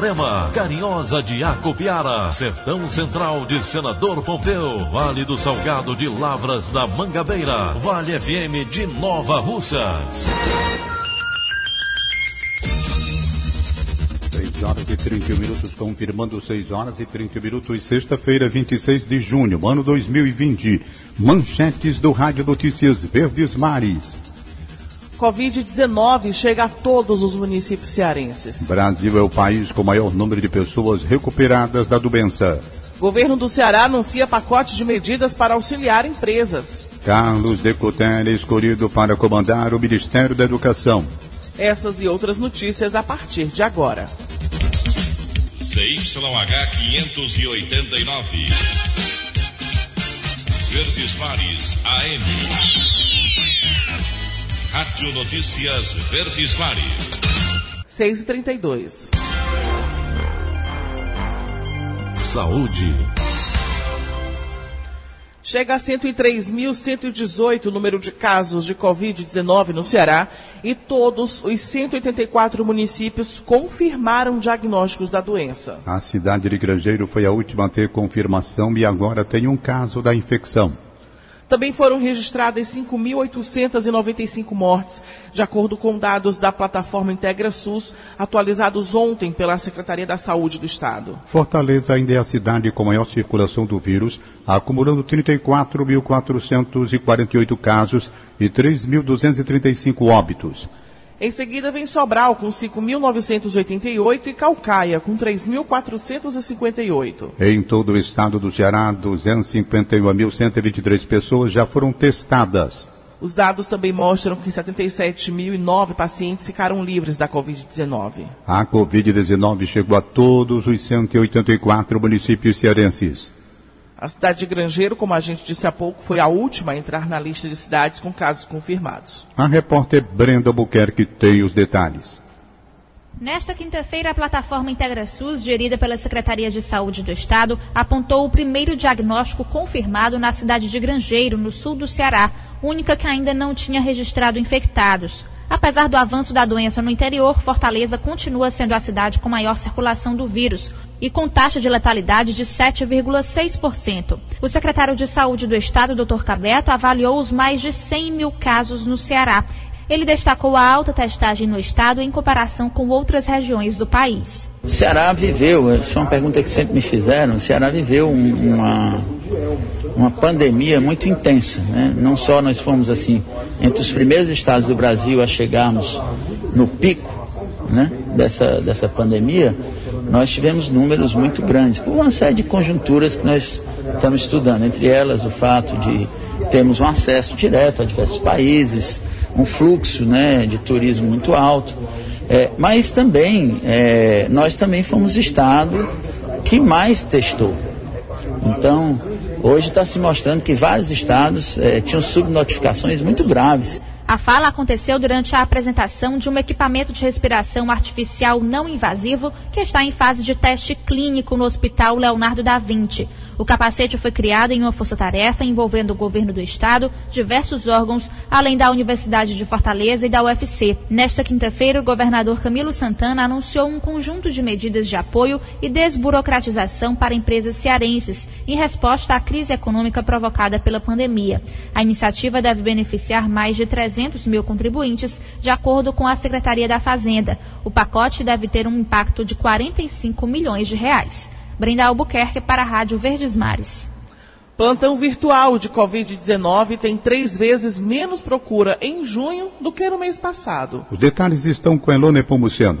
Itarema, Carinhosa de Acopiara, Sertão Central de Senador Pompeu, Vale do Salgado de Lavras da Mangabeira, Vale FM de Nova Russas. 6 horas e 30 minutos, confirmando 6 horas e 30 minutos, sexta-feira, 26 de junho, ano 2020. Manchetes do Rádio Notícias Verdes Mares. Covid-19 chega a todos os municípios cearenses. Brasil é o país com maior número de pessoas recuperadas da doença. Governo do Ceará anuncia pacote de medidas para auxiliar empresas. Carlos Decotel é escolhido para comandar o Ministério da Educação. Essas e outras notícias a partir de agora. CYH 589. Verdes Mares AM. Rádio Notícias Verdes Mares. 6 e 32 Saúde. Chega a 103.118 o número de casos de Covid-19 no Ceará e todos os 184 municípios confirmaram diagnósticos da doença. A cidade de Grangeiro foi a última a ter confirmação e agora tem um caso da infecção. Também foram registradas 5.895 mortes, de acordo com dados da plataforma Integra SUS, atualizados ontem pela Secretaria da Saúde do Estado. Fortaleza ainda é a cidade com maior circulação do vírus, acumulando 34.448 casos e 3.235 óbitos. Em seguida vem Sobral com 5.988 e Calcaia com 3.458. Em todo o estado do Ceará, 251.123 pessoas já foram testadas. Os dados também mostram que 77.009 pacientes ficaram livres da Covid-19. A Covid-19 chegou a todos os 184 municípios cearenses. A cidade de Grangeiro, como a gente disse há pouco, foi a última a entrar na lista de cidades com casos confirmados. A repórter Brenda Albuquerque tem os detalhes. Nesta quinta-feira, a plataforma IntegraSUS, gerida pela Secretaria de Saúde do Estado, apontou o primeiro diagnóstico confirmado na cidade de Grangeiro, no sul do Ceará, única que ainda não tinha registrado infectados. Apesar do avanço da doença no interior, Fortaleza continua sendo a cidade com maior circulação do vírus, e com taxa de letalidade de 7,6%. O secretário de Saúde do Estado, Dr. Cabeto, avaliou os mais de 100 mil casos no Ceará. Ele destacou a alta testagem no estado em comparação com outras regiões do país. O Ceará viveu, essa foi uma pergunta que sempre me fizeram, o Ceará viveu um, uma, uma pandemia muito intensa. Né? Não só nós fomos assim, entre os primeiros estados do Brasil a chegarmos no pico né, dessa, dessa pandemia, nós tivemos números muito grandes, por uma série de conjunturas que nós estamos estudando, entre elas o fato de termos um acesso direto a diversos países, um fluxo né, de turismo muito alto, é, mas também é, nós também fomos estado que mais testou. Então, hoje está se mostrando que vários estados é, tinham subnotificações muito graves a fala aconteceu durante a apresentação de um equipamento de respiração artificial não invasivo que está em fase de teste clínico no Hospital Leonardo da Vinci. O capacete foi criado em uma força-tarefa envolvendo o governo do estado, diversos órgãos, além da Universidade de Fortaleza e da UFC. Nesta quinta-feira, o governador Camilo Santana anunciou um conjunto de medidas de apoio e desburocratização para empresas cearenses, em resposta à crise econômica provocada pela pandemia. A iniciativa deve beneficiar mais de 300 mil contribuintes, de acordo com a Secretaria da Fazenda. O pacote deve ter um impacto de 45 milhões de reais. Brenda Albuquerque para a Rádio Verdes Mares. Plantão virtual de Covid-19 tem três vezes menos procura em junho do que no mês passado. Os detalhes estão com Elone Pomuceno.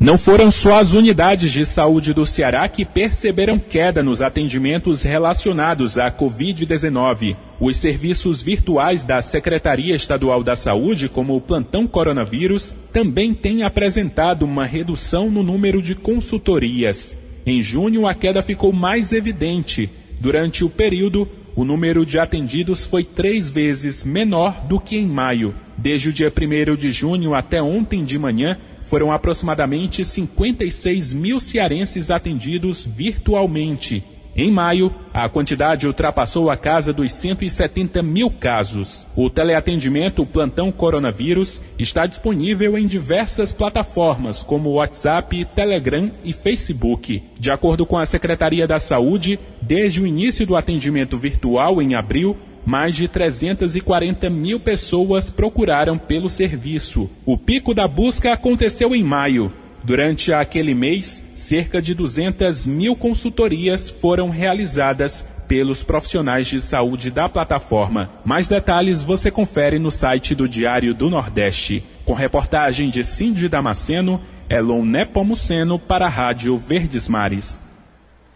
Não foram só as unidades de saúde do Ceará que perceberam queda nos atendimentos relacionados à Covid-19. Os serviços virtuais da Secretaria Estadual da Saúde, como o Plantão Coronavírus, também têm apresentado uma redução no número de consultorias. Em junho, a queda ficou mais evidente. Durante o período, o número de atendidos foi três vezes menor do que em maio. Desde o dia 1 de junho até ontem de manhã, foram aproximadamente 56 mil cearenses atendidos virtualmente. Em maio, a quantidade ultrapassou a casa dos 170 mil casos. O teleatendimento Plantão Coronavírus está disponível em diversas plataformas, como WhatsApp, Telegram e Facebook. De acordo com a Secretaria da Saúde, desde o início do atendimento virtual em abril, mais de 340 mil pessoas procuraram pelo serviço. O pico da busca aconteceu em maio. Durante aquele mês, cerca de 200 mil consultorias foram realizadas pelos profissionais de saúde da plataforma. Mais detalhes você confere no site do Diário do Nordeste. Com reportagem de Cindy Damasceno, Elon Nepomuceno para a Rádio Verdes Mares.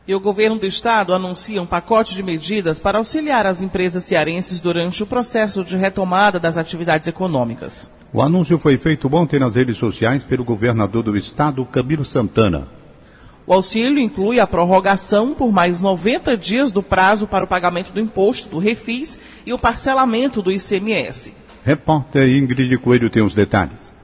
E o governo do estado anuncia um pacote de medidas para auxiliar as empresas cearenses durante o processo de retomada das atividades econômicas. O anúncio foi feito ontem nas redes sociais pelo governador do estado, Camilo Santana. O auxílio inclui a prorrogação por mais 90 dias do prazo para o pagamento do imposto do refis e o parcelamento do ICMS. Repórter Ingrid Coelho tem os detalhes.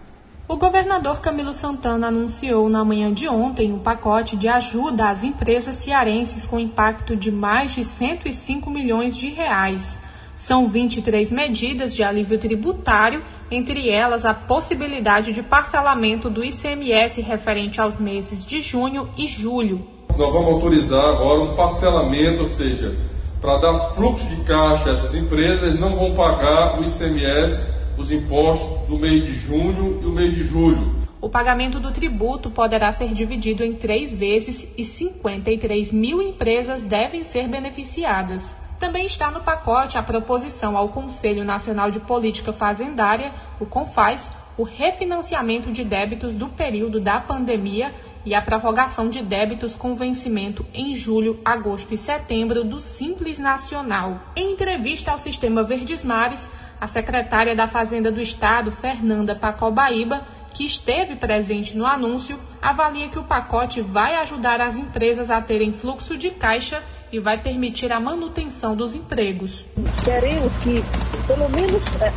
O governador Camilo Santana anunciou na manhã de ontem um pacote de ajuda às empresas cearenses com impacto de mais de 105 milhões de reais. São 23 medidas de alívio tributário, entre elas a possibilidade de parcelamento do ICMS referente aos meses de junho e julho. Nós vamos autorizar agora um parcelamento, ou seja, para dar fluxo de caixa a essas empresas, não vão pagar o ICMS os impostos do mês de junho e o mês de julho. O pagamento do tributo poderá ser dividido em três vezes e 53 mil empresas devem ser beneficiadas. Também está no pacote a proposição ao Conselho Nacional de Política Fazendária, o CONFAS, o refinanciamento de débitos do período da pandemia e a prorrogação de débitos com vencimento em julho, agosto e setembro do Simples Nacional. Em entrevista ao Sistema Verdes Mares, a secretária da Fazenda do Estado, Fernanda Pacobaíba, que esteve presente no anúncio, avalia que o pacote vai ajudar as empresas a terem fluxo de caixa e vai permitir a manutenção dos empregos. Queremos que, pelo menos, é,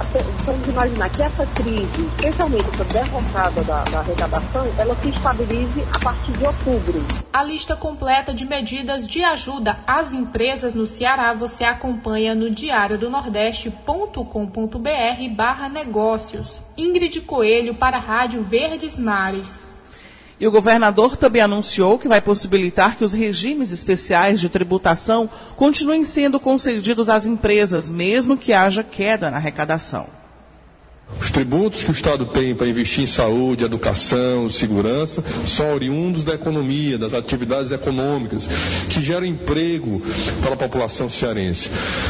vamos imaginar que essa crise, especialmente essa derrocada da, da arrecadação, ela se estabilize a partir de outubro. A lista completa de medidas de ajuda às empresas no Ceará você acompanha no diário do nordeste.com.br barra negócios. Ingrid Coelho para a Rádio Verdes Mares. E o governador também anunciou que vai possibilitar que os regimes especiais de tributação continuem sendo concedidos às empresas, mesmo que haja queda na arrecadação. Os tributos que o Estado tem para investir em saúde, educação, segurança, são oriundos da economia, das atividades econômicas, que geram emprego para a população cearense.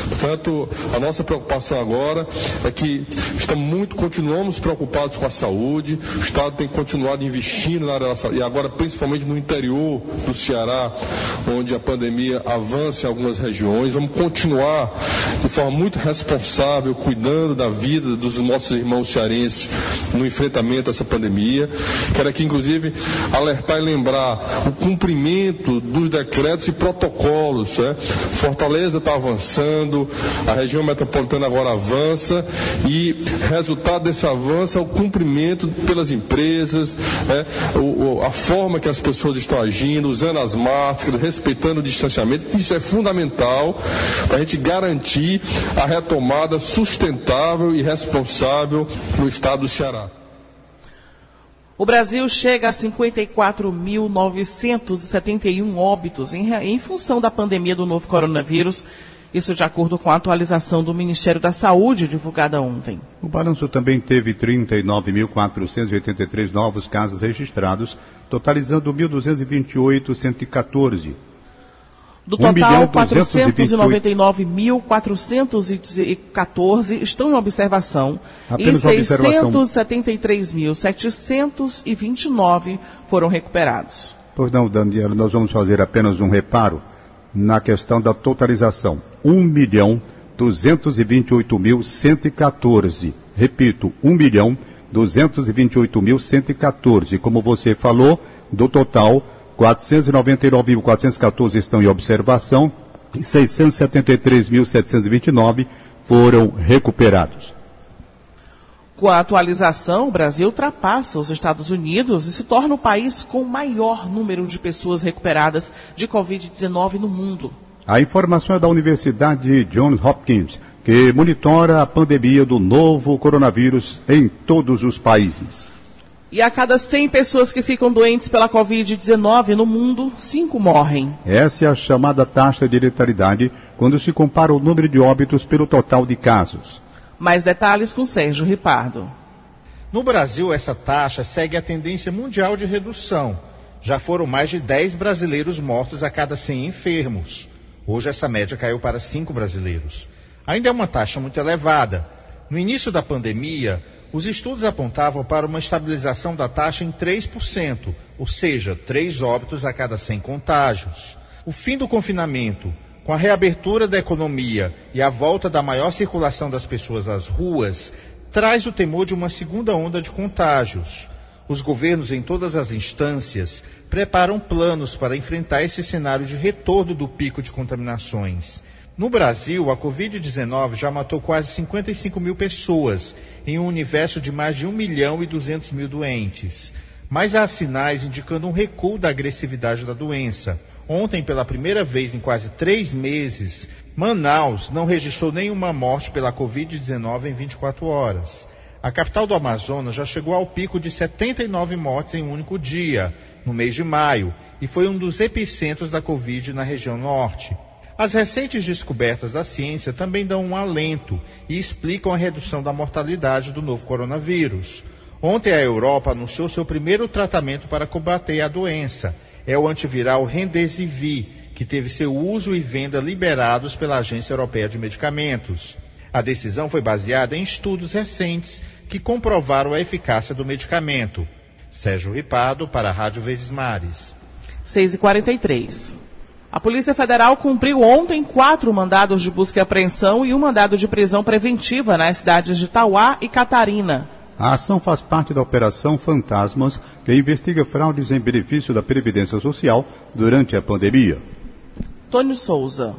Portanto, a nossa preocupação agora é que estamos muito, continuamos preocupados com a saúde, o Estado tem continuado investindo na área da saúde, e agora principalmente no interior do Ceará, onde a pandemia avança em algumas regiões. Vamos continuar de forma muito responsável, cuidando da vida dos nossos irmãos cearenses no enfrentamento a essa pandemia. Quero aqui, inclusive, alertar e lembrar o cumprimento dos decretos e protocolos. Né? Fortaleza está avançando, a região metropolitana agora avança e resultado desse avanço é o cumprimento pelas empresas, né? o, a forma que as pessoas estão agindo, usando as máscaras, respeitando o distanciamento. Isso é fundamental para a gente garantir a retomada sustentável e responsável no estado do Ceará. O Brasil chega a 54.971 óbitos em, em, função da pandemia do novo coronavírus. Isso de acordo com a atualização do Ministério da Saúde divulgada ontem. O balanço também teve 39.483 novos casos registrados, totalizando 1.228.114 Do total, 499.414 estão em observação Apenas e 673.729 foram recuperados. Pois não, Daniela, nós vamos fazer apenas um reparo na questão da totalização. 1 milhão 228.114. Repito, 1 milhão 228.114. Como você falou, do total, 499.414 estão em observação e 673.729 foram recuperados. Com a atualização, o Brasil ultrapassa os Estados Unidos e se torna o país com o maior número de pessoas recuperadas de Covid-19 no mundo. A informação é da Universidade Johns Hopkins, que monitora a pandemia do novo coronavírus em todos os países. E a cada 100 pessoas que ficam doentes pela Covid-19 no mundo, 5 morrem. Essa é a chamada taxa de letalidade quando se compara o número de óbitos pelo total de casos. Mais detalhes com Sérgio Ripardo. No Brasil, essa taxa segue a tendência mundial de redução. Já foram mais de 10 brasileiros mortos a cada 100 enfermos. Hoje, essa média caiu para 5 brasileiros. Ainda é uma taxa muito elevada. No início da pandemia, os estudos apontavam para uma estabilização da taxa em 3%, ou seja, 3 óbitos a cada 100 contágios. O fim do confinamento, com a reabertura da economia e a volta da maior circulação das pessoas às ruas, traz o temor de uma segunda onda de contágios. Os governos, em todas as instâncias, preparam planos para enfrentar esse cenário de retorno do pico de contaminações. No Brasil, a Covid-19 já matou quase 55 mil pessoas, em um universo de mais de 1 milhão e 200 mil doentes. Mas há sinais indicando um recuo da agressividade da doença. Ontem, pela primeira vez em quase três meses, Manaus não registrou nenhuma morte pela Covid-19 em 24 horas. A capital do Amazonas já chegou ao pico de 79 mortes em um único dia, no mês de maio, e foi um dos epicentros da Covid na região norte. As recentes descobertas da ciência também dão um alento e explicam a redução da mortalidade do novo coronavírus. Ontem a Europa anunciou seu primeiro tratamento para combater a doença. É o antiviral Remdesivir, que teve seu uso e venda liberados pela Agência Europeia de Medicamentos. A decisão foi baseada em estudos recentes que comprovaram a eficácia do medicamento. Sérgio Ripado para a Rádio Verdes Mares. 6h43. A Polícia Federal cumpriu ontem quatro mandados de busca e apreensão e um mandado de prisão preventiva nas cidades de Tauá e Catarina. A ação faz parte da Operação Fantasmas, que investiga fraudes em benefício da Previdência Social durante a pandemia. Tônio Souza.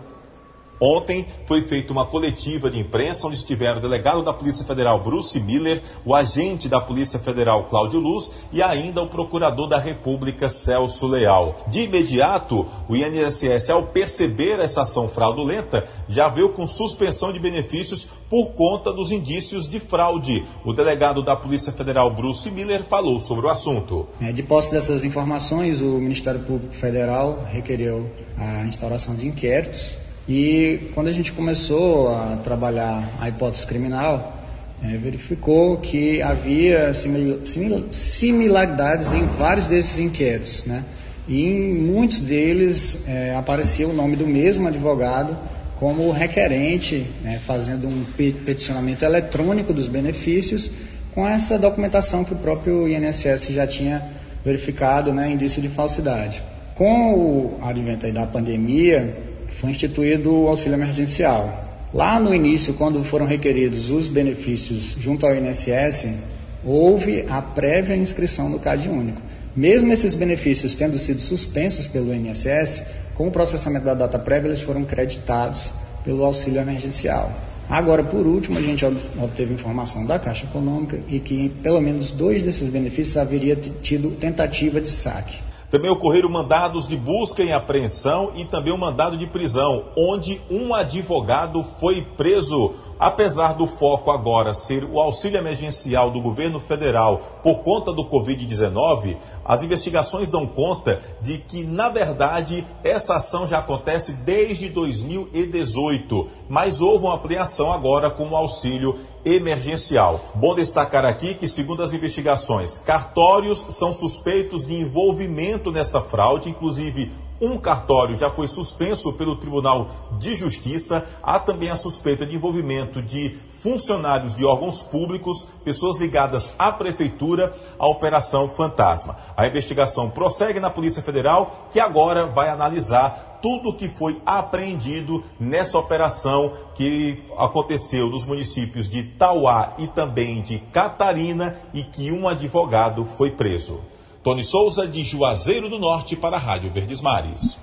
Ontem foi feita uma coletiva de imprensa onde estiveram o delegado da Polícia Federal Bruce Miller, o agente da Polícia Federal Cláudio Luz e ainda o procurador da República Celso Leal. De imediato, o INSS, ao perceber essa ação fraudulenta, já veio com suspensão de benefícios por conta dos indícios de fraude. O delegado da Polícia Federal Bruce Miller falou sobre o assunto. É, de posse dessas informações, o Ministério Público Federal requereu a instauração de inquéritos e quando a gente começou a trabalhar a hipótese criminal, é, verificou que havia simil, simil, similaridades em vários desses inquéritos, né? E em muitos deles é, aparecia o nome do mesmo advogado como requerente, né, fazendo um peticionamento eletrônico dos benefícios com essa documentação que o próprio INSS já tinha verificado, né, indício de falsidade. Com o advento da pandemia, foi instituído o auxílio emergencial. Lá no início, quando foram requeridos os benefícios junto ao INSS, houve a prévia inscrição no CAD único. Mesmo esses benefícios tendo sido suspensos pelo INSS, com o processamento da data prévia, eles foram creditados pelo auxílio emergencial. Agora, por último, a gente obteve informação da Caixa Econômica e que pelo menos dois desses benefícios haveria tido tentativa de saque. Também ocorreram mandados de busca e apreensão e também um mandado de prisão, onde um advogado foi preso. Apesar do foco agora ser o auxílio emergencial do governo federal por conta do Covid-19, as investigações dão conta de que, na verdade, essa ação já acontece desde 2018, mas houve uma ampliação agora com o auxílio emergencial. Bom destacar aqui que, segundo as investigações, cartórios são suspeitos de envolvimento nesta fraude, inclusive Um cartório já foi suspenso pelo Tribunal de Justiça. Há também a suspeita de envolvimento de funcionários de órgãos públicos, pessoas ligadas à prefeitura, à Operação Fantasma. A investigação prossegue na Polícia Federal, que agora vai analisar tudo o que foi apreendido nessa operação que aconteceu nos municípios de Tauá e também de Catarina e que um advogado foi preso. Tony Souza, de Juazeiro do Norte, para a Rádio Verdes Mares.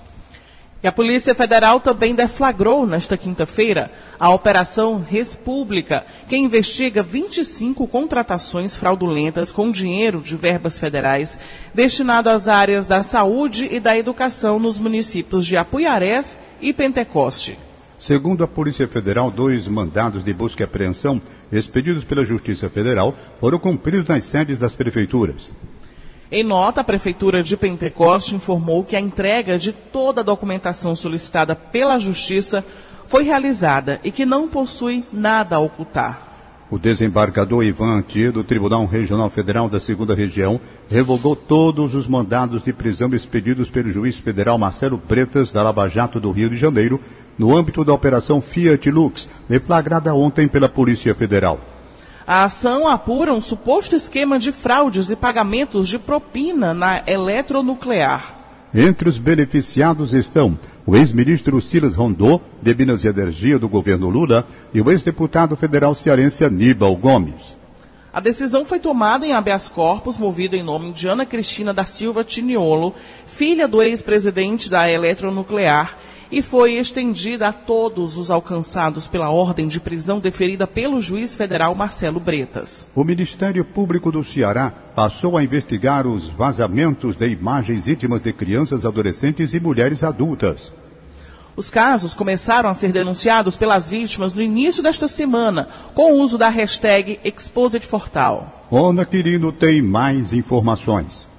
E a Polícia Federal também deflagrou nesta quinta-feira a Operação República, que investiga 25 contratações fraudulentas com dinheiro de verbas federais destinado às áreas da saúde e da educação nos municípios de Apuiarés e Pentecoste. Segundo a Polícia Federal, dois mandados de busca e apreensão expedidos pela Justiça Federal foram cumpridos nas sedes das prefeituras. Em nota, a Prefeitura de Pentecoste informou que a entrega de toda a documentação solicitada pela Justiça foi realizada e que não possui nada a ocultar. O desembargador Ivan Antier, do Tribunal Regional Federal da Segunda Região, revogou todos os mandados de prisão expedidos pelo juiz federal Marcelo Bretas, da Lava Jato do Rio de Janeiro, no âmbito da Operação Fiat Lux, deflagrada ontem pela Polícia Federal. A ação apura um suposto esquema de fraudes e pagamentos de propina na eletronuclear. Entre os beneficiados estão o ex-ministro Silas Rondô, de Minas e Energia do governo Lula, e o ex-deputado federal cearense Aníbal Gomes. A decisão foi tomada em habeas corpus, movido em nome de Ana Cristina da Silva Tiniolo, filha do ex-presidente da Eletronuclear, e foi estendida a todos os alcançados pela ordem de prisão deferida pelo juiz federal Marcelo Bretas. O Ministério Público do Ceará passou a investigar os vazamentos de imagens íntimas de crianças, adolescentes e mulheres adultas. Os casos começaram a ser denunciados pelas vítimas no início desta semana, com o uso da hashtag ExposedFortal. Ona Quirino tem mais informações.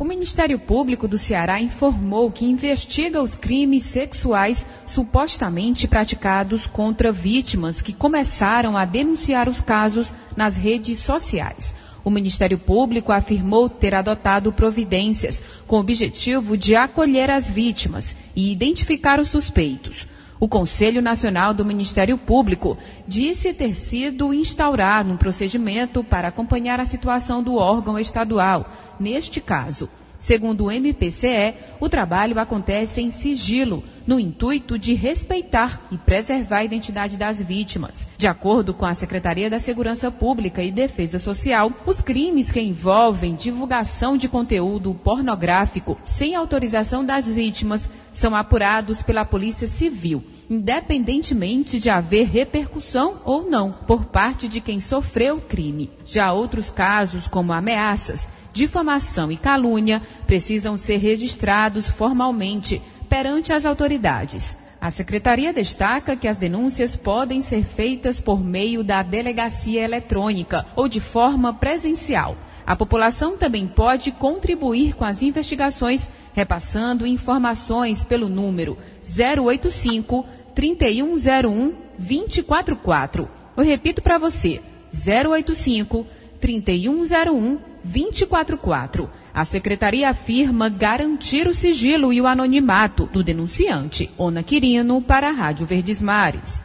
O Ministério Público do Ceará informou que investiga os crimes sexuais supostamente praticados contra vítimas que começaram a denunciar os casos nas redes sociais. O Ministério Público afirmou ter adotado providências com o objetivo de acolher as vítimas e identificar os suspeitos. O Conselho Nacional do Ministério Público disse ter sido instaurado um procedimento para acompanhar a situação do órgão estadual, neste caso. Segundo o MPCE, o trabalho acontece em sigilo, no intuito de respeitar e preservar a identidade das vítimas. De acordo com a Secretaria da Segurança Pública e Defesa Social, os crimes que envolvem divulgação de conteúdo pornográfico sem autorização das vítimas são apurados pela Polícia Civil, independentemente de haver repercussão ou não por parte de quem sofreu o crime. Já outros casos, como ameaças, difamação e calúnia precisam ser registrados formalmente perante as autoridades. A secretaria destaca que as denúncias podem ser feitas por meio da delegacia eletrônica ou de forma presencial. A população também pode contribuir com as investigações repassando informações pelo número 085 3101 244. Eu repito para você: 085 3101 244. A secretaria afirma garantir o sigilo e o anonimato do denunciante. Ona Quirino para a Rádio Verdes Mares.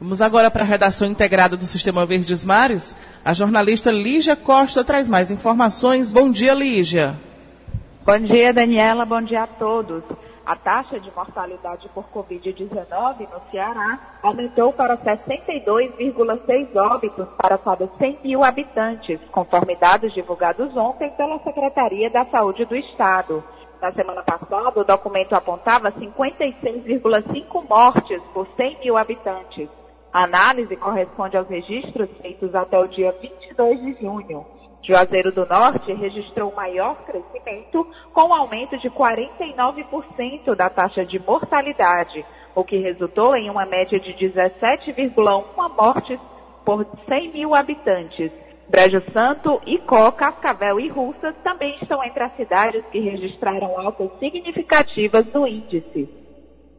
Vamos agora para a redação integrada do Sistema Verdes Mares. A jornalista Lígia Costa traz mais informações. Bom dia, Lígia. Bom dia, Daniela. Bom dia a todos. A taxa de mortalidade por Covid-19 no Ceará aumentou para 62,6 óbitos para cada 100 mil habitantes, conforme dados divulgados ontem pela Secretaria da Saúde do Estado. Na semana passada, o documento apontava 56,5 mortes por 100 mil habitantes. A análise corresponde aos registros feitos até o dia 22 de junho. Juazeiro do Norte registrou maior crescimento, com um aumento de 49% da taxa de mortalidade, o que resultou em uma média de 17,1 mortes por 100 mil habitantes. Brejo Santo, Icó, Cascavel e Russas também estão entre as cidades que registraram altas significativas no índice.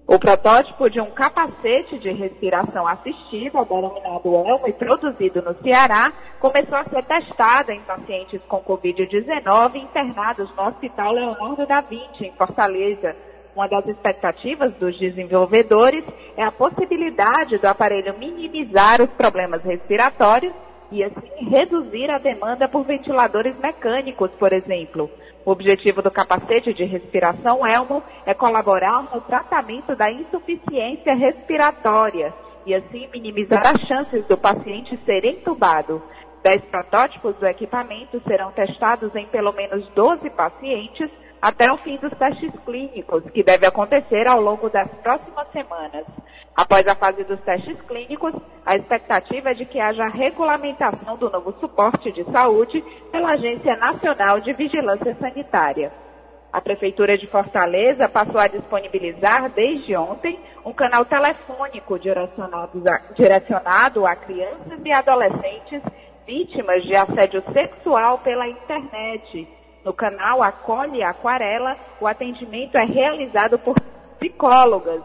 O protótipo de um capacete de respiração assistida, denominado ELMO e produzido no Ceará, começou a ser testado em pacientes com Covid-19 internados no Hospital Leonardo da Vinci, em Fortaleza. Uma das expectativas dos desenvolvedores é a possibilidade do aparelho minimizar os problemas respiratórios e assim reduzir a demanda por ventiladores mecânicos, por exemplo. O objetivo do capacete de respiração Elmo é colaborar no tratamento da insuficiência respiratória e assim minimizar as chances do paciente ser entubado. Dez protótipos do equipamento serão testados em pelo menos 12 pacientes até o fim dos testes clínicos, que deve acontecer ao longo das próximas semanas. Após a fase dos testes clínicos, a expectativa é de que haja regulamentação do novo suporte de saúde pela Agência Nacional de Vigilância Sanitária. A Prefeitura de Fortaleza passou a disponibilizar desde ontem um canal telefônico direcionado a, direcionado a crianças e adolescentes vítimas de assédio sexual pela internet no canal Acolhe Aquarela, o atendimento é realizado por psicólogas.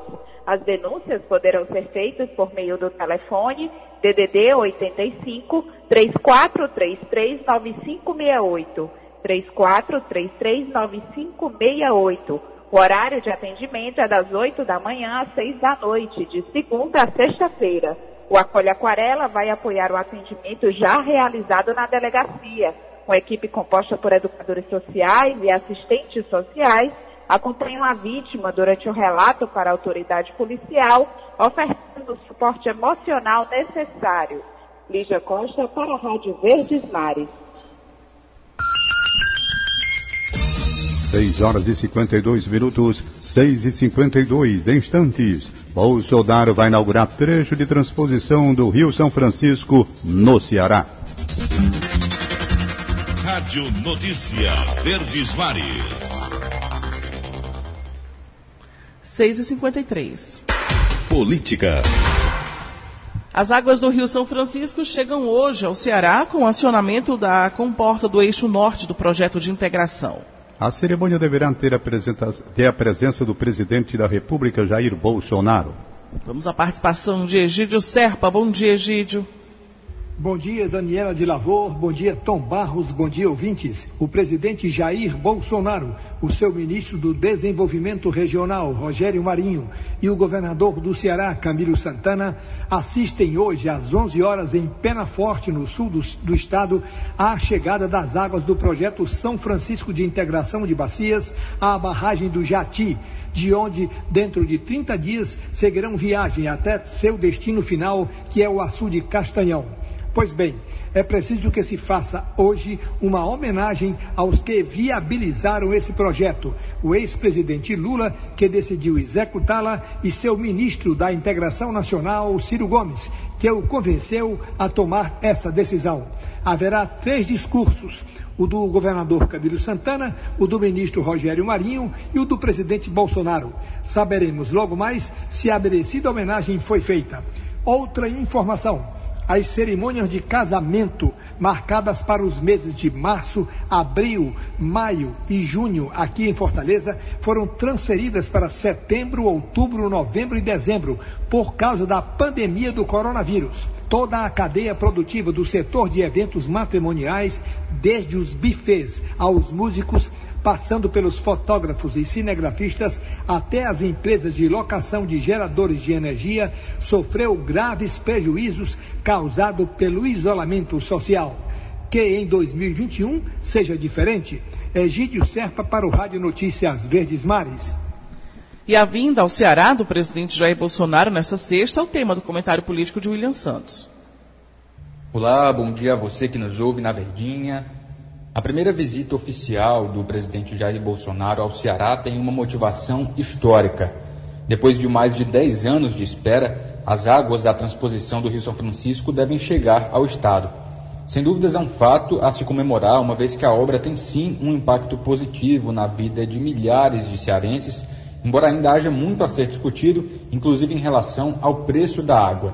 As denúncias poderão ser feitas por meio do telefone DDD 85 3433 9568. 3433 9568. O horário de atendimento é das 8 da manhã às 6 da noite, de segunda a sexta-feira. O Acolhe Aquarela vai apoiar o atendimento já realizado na delegacia uma equipe composta por educadores sociais e assistentes sociais, acompanham a vítima durante o relato para a autoridade policial, oferecendo o suporte emocional necessário. Lígia Costa para a Rádio Verdes Mares. 6 horas e 52 minutos, 6 e 52 instantes. Bolsonaro vai inaugurar trecho de transposição do Rio São Francisco, no Ceará. Rádio Notícia Verdes Mares. 6 e 53 Política. As águas do Rio São Francisco chegam hoje ao Ceará com o acionamento da comporta do eixo norte do projeto de integração. A cerimônia deverá ter a, ter a presença do presidente da República, Jair Bolsonaro. Vamos à participação de Egídio Serpa. Bom dia, Egídio. Bom dia, Daniela de Lavor. Bom dia, Tom Barros. Bom dia, ouvintes. O presidente Jair Bolsonaro, o seu ministro do Desenvolvimento Regional, Rogério Marinho, e o governador do Ceará, Camilo Santana, assistem hoje às 11 horas em Pena Forte, no sul do, do estado, à chegada das águas do projeto São Francisco de Integração de Bacias à barragem do Jati, de onde, dentro de 30 dias, seguirão viagem até seu destino final, que é o açude Castanhão. Pois bem, é preciso que se faça hoje uma homenagem aos que viabilizaram esse projeto. O ex-presidente Lula, que decidiu executá-la, e seu ministro da Integração Nacional, Ciro Gomes, que o convenceu a tomar essa decisão. Haverá três discursos: o do governador Camilo Santana, o do ministro Rogério Marinho e o do presidente Bolsonaro. Saberemos logo mais se a merecida homenagem foi feita. Outra informação as cerimônias de casamento marcadas para os meses de março, abril, maio e junho aqui em Fortaleza foram transferidas para setembro, outubro, novembro e dezembro por causa da pandemia do coronavírus. Toda a cadeia produtiva do setor de eventos matrimoniais, desde os bufês aos músicos, passando pelos fotógrafos e cinegrafistas até as empresas de locação de geradores de energia, sofreu graves prejuízos causados pelo isolamento social. Que em 2021 seja diferente. Egídio Serpa para o Rádio Notícias Verdes Mares. E a vinda ao Ceará do presidente Jair Bolsonaro nessa sexta é o tema do comentário político de William Santos. Olá, bom dia a você que nos ouve na Verdinha. A primeira visita oficial do presidente Jair Bolsonaro ao Ceará tem uma motivação histórica. Depois de mais de 10 anos de espera, as águas da transposição do Rio São Francisco devem chegar ao Estado. Sem dúvidas é um fato a se comemorar, uma vez que a obra tem sim um impacto positivo na vida de milhares de cearenses, embora ainda haja muito a ser discutido, inclusive em relação ao preço da água.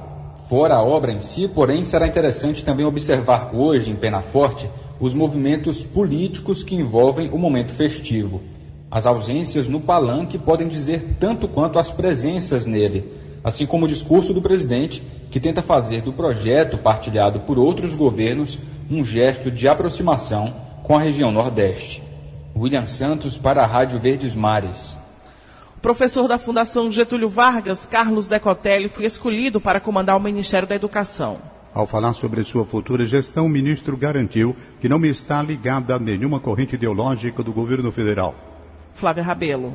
Fora a obra em si, porém, será interessante também observar hoje em Penaforte os movimentos políticos que envolvem o momento festivo. As ausências no palanque podem dizer tanto quanto as presenças nele, assim como o discurso do presidente, que tenta fazer do projeto partilhado por outros governos um gesto de aproximação com a região Nordeste. William Santos para a Rádio Verdes Mares. O professor da Fundação Getúlio Vargas, Carlos Decotelli, foi escolhido para comandar o Ministério da Educação. Ao falar sobre sua futura gestão, o ministro garantiu que não está ligada a nenhuma corrente ideológica do governo federal. Flávia Rabelo.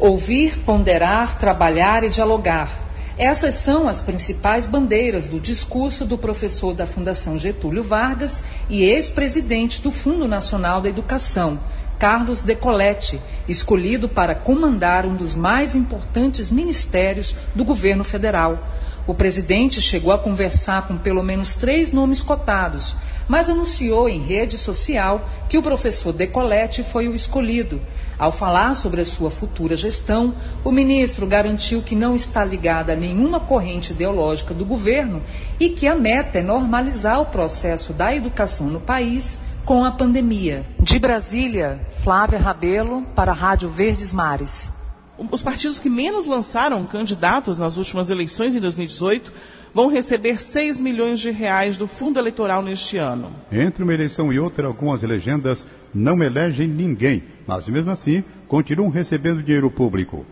Ouvir, ponderar, trabalhar e dialogar. Essas são as principais bandeiras do discurso do professor da Fundação Getúlio Vargas e ex-presidente do Fundo Nacional da Educação, Carlos Decollete, escolhido para comandar um dos mais importantes ministérios do governo federal. O presidente chegou a conversar com pelo menos três nomes cotados, mas anunciou em rede social que o professor Decolete foi o escolhido. Ao falar sobre a sua futura gestão, o ministro garantiu que não está ligada a nenhuma corrente ideológica do governo e que a meta é normalizar o processo da educação no país com a pandemia. De Brasília, Flávia Rabelo, para a Rádio Verdes Mares. Os partidos que menos lançaram candidatos nas últimas eleições em 2018 vão receber 6 milhões de reais do fundo eleitoral neste ano. Entre uma eleição e outra, algumas legendas não elegem ninguém, mas mesmo assim continuam recebendo dinheiro público.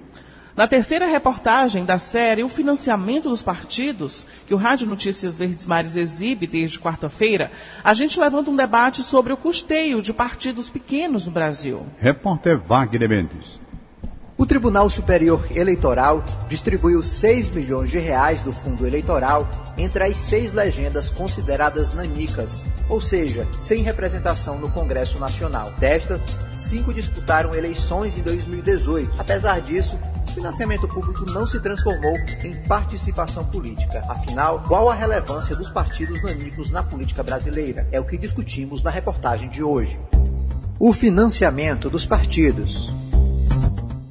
Na terceira reportagem da série O Financiamento dos Partidos, que o Rádio Notícias Verdes Mares exibe desde quarta-feira, a gente levanta um debate sobre o custeio de partidos pequenos no Brasil. Repórter Wagner Mendes. O Tribunal Superior Eleitoral distribuiu 6 milhões de reais do fundo eleitoral entre as seis legendas consideradas nanicas, ou seja, sem representação no Congresso Nacional. Destas, cinco disputaram eleições em 2018. Apesar disso, o financiamento público não se transformou em participação política. Afinal, qual a relevância dos partidos nanicos na política brasileira? É o que discutimos na reportagem de hoje. O financiamento dos partidos.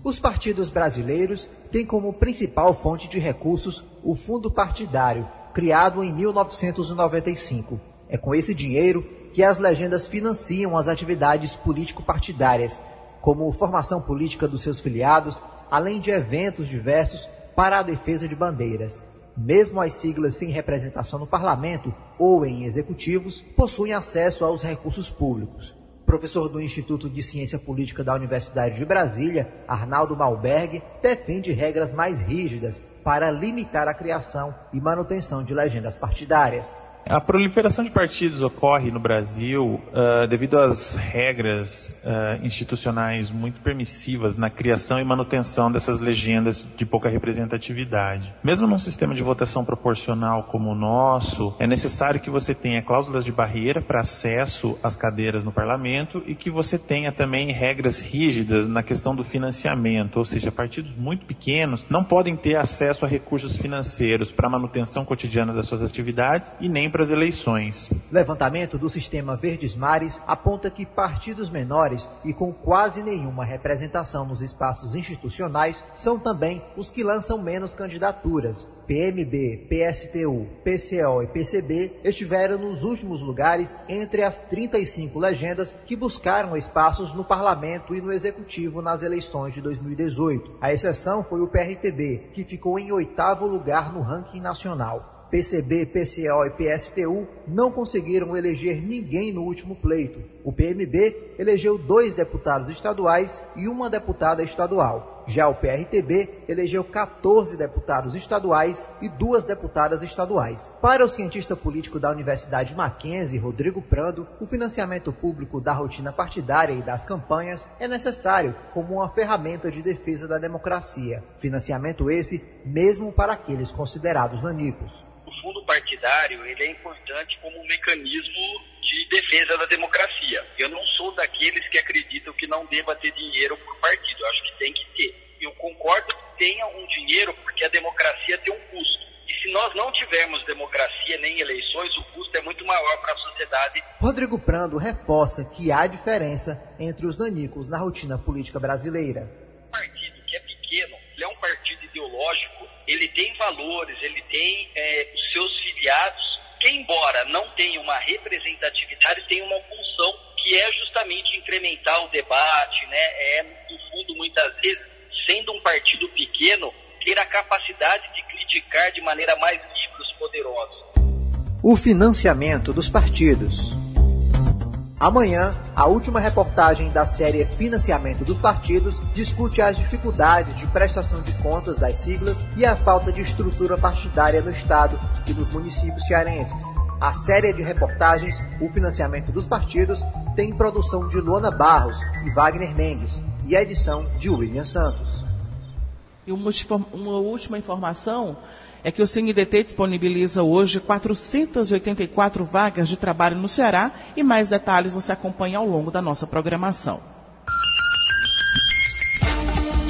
Os partidos brasileiros têm como principal fonte de recursos o fundo partidário, criado em 1995. É com esse dinheiro que as legendas financiam as atividades político-partidárias, como formação política dos seus filiados, além de eventos diversos para a defesa de bandeiras. Mesmo as siglas sem representação no parlamento ou em executivos possuem acesso aos recursos públicos professor do Instituto de Ciência Política da Universidade de Brasília, Arnaldo Malberg, defende regras mais rígidas para limitar a criação e manutenção de legendas partidárias. A proliferação de partidos ocorre no Brasil uh, devido às regras uh, institucionais muito permissivas na criação e manutenção dessas legendas de pouca representatividade. Mesmo num sistema de votação proporcional como o nosso, é necessário que você tenha cláusulas de barreira para acesso às cadeiras no parlamento e que você tenha também regras rígidas na questão do financiamento, ou seja, partidos muito pequenos não podem ter acesso a recursos financeiros para manutenção cotidiana das suas atividades e nem para as eleições. Levantamento do sistema Verdes Mares aponta que partidos menores e com quase nenhuma representação nos espaços institucionais são também os que lançam menos candidaturas. PMB, PSTU, PCO e PCB estiveram nos últimos lugares entre as 35 legendas que buscaram espaços no parlamento e no executivo nas eleições de 2018. A exceção foi o PRTB, que ficou em oitavo lugar no ranking nacional. PCB, PCO e PSTU não conseguiram eleger ninguém no último pleito. O PMB elegeu dois deputados estaduais e uma deputada estadual. Já o PRTB elegeu 14 deputados estaduais e duas deputadas estaduais. Para o cientista político da Universidade Mackenzie, Rodrigo Prando, o financiamento público da rotina partidária e das campanhas é necessário como uma ferramenta de defesa da democracia. Financiamento esse mesmo para aqueles considerados nanicos partidário ele é importante como um mecanismo de defesa da democracia. Eu não sou daqueles que acreditam que não deva ter dinheiro por partido. Eu acho que tem que ter. Eu concordo que tenha um dinheiro porque a democracia tem um custo. E se nós não tivermos democracia nem eleições, o custo é muito maior para a sociedade. Rodrigo Prando reforça que há diferença entre os nanicos na rotina política brasileira. Um partido que é pequeno, ele é um partido ideológico ele tem valores, ele tem é, os seus filiados, que embora não tenha uma representatividade, tem uma função que é justamente incrementar o debate, né? É, no fundo, muitas vezes, sendo um partido pequeno, ter a capacidade de criticar de maneira mais livre os poderosos. O financiamento dos partidos. Amanhã, a última reportagem da série Financiamento dos Partidos discute as dificuldades de prestação de contas das siglas e a falta de estrutura partidária no Estado e nos municípios cearenses. A série de reportagens O Financiamento dos Partidos tem produção de Luana Barros e Wagner Mendes e a edição de William Santos. E uma, última informação é que o CNDT disponibiliza hoje 484 vagas de trabalho no Ceará e mais detalhes você acompanha ao longo da nossa programação.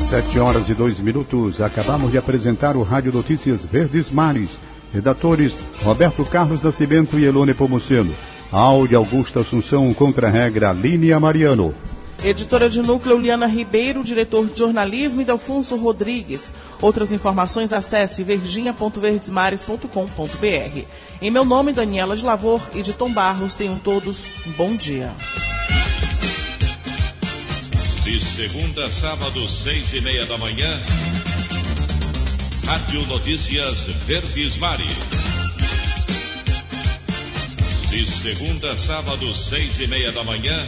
Sete horas e dois minutos. Acabamos de apresentar o Rádio Notícias Verdes Mares. Redatores Roberto Carlos Nascimento e Elone Pomuceno. Áudio Augusta Assunção contra a regra Línia Mariano. Editora de núcleo Liana Ribeiro, diretor de jornalismo e Delfonso Rodrigues. Outras informações acesse verdinha.verdesmares.com.br. Em meu nome, Daniela de Lavor e de Tom Barros, tenham todos um bom dia. De segunda a sábado, seis e meia da manhã, Rádio Notícias Verdes Mares. De segunda a sábado, seis e meia da manhã,